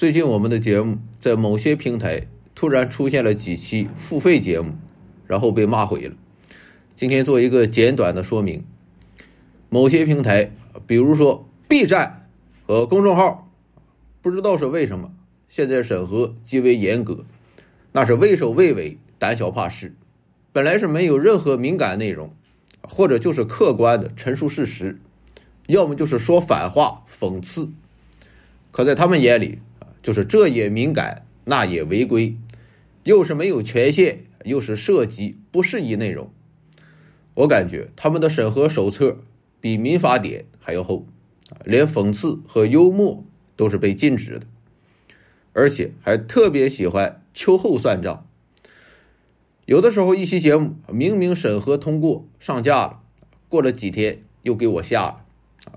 最近我们的节目在某些平台突然出现了几期付费节目，然后被骂毁了。今天做一个简短的说明：某些平台，比如说 B 站和公众号，不知道是为什么，现在审核极为严格，那是畏首畏尾、胆小怕事。本来是没有任何敏感内容，或者就是客观的陈述事实，要么就是说反话、讽刺。可在他们眼里，就是这也敏感，那也违规，又是没有权限，又是涉及不适宜内容。我感觉他们的审核手册比民法典还要厚，连讽刺和幽默都是被禁止的，而且还特别喜欢秋后算账。有的时候一期节目明明审核通过上架了，过了几天又给我下了，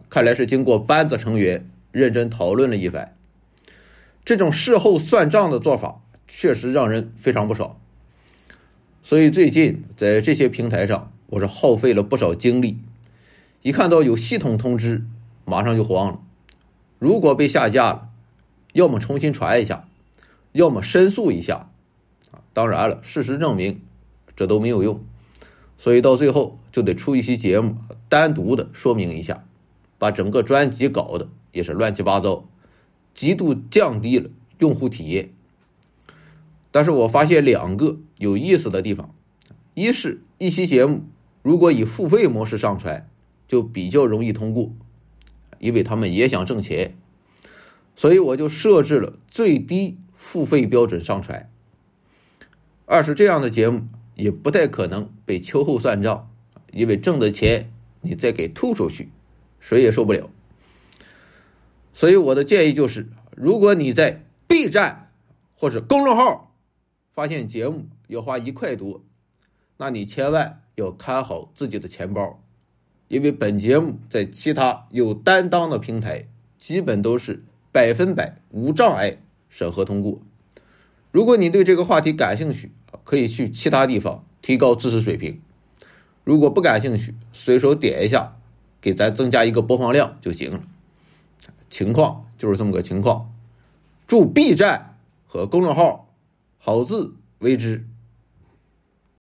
看来是经过班子成员认真讨论了一番。这种事后算账的做法确实让人非常不爽，所以最近在这些平台上，我是耗费了不少精力。一看到有系统通知，马上就慌了。如果被下架了，要么重新传一下，要么申诉一下。啊，当然了，事实证明这都没有用，所以到最后就得出一期节目，单独的说明一下，把整个专辑搞的也是乱七八糟。极度降低了用户体验，但是我发现两个有意思的地方：一是一期节目如果以付费模式上传，就比较容易通过，因为他们也想挣钱，所以我就设置了最低付费标准上传；二是这样的节目也不太可能被秋后算账，因为挣的钱你再给吐出去，谁也受不了。所以我的建议就是，如果你在 B 站或者公众号发现节目要花一块多，那你千万要看好自己的钱包，因为本节目在其他有担当的平台基本都是百分百无障碍审核通过。如果你对这个话题感兴趣，可以去其他地方提高知识水平；如果不感兴趣，随手点一下，给咱增加一个播放量就行了。情况就是这么个情况，祝 B 站和公众号好自为之。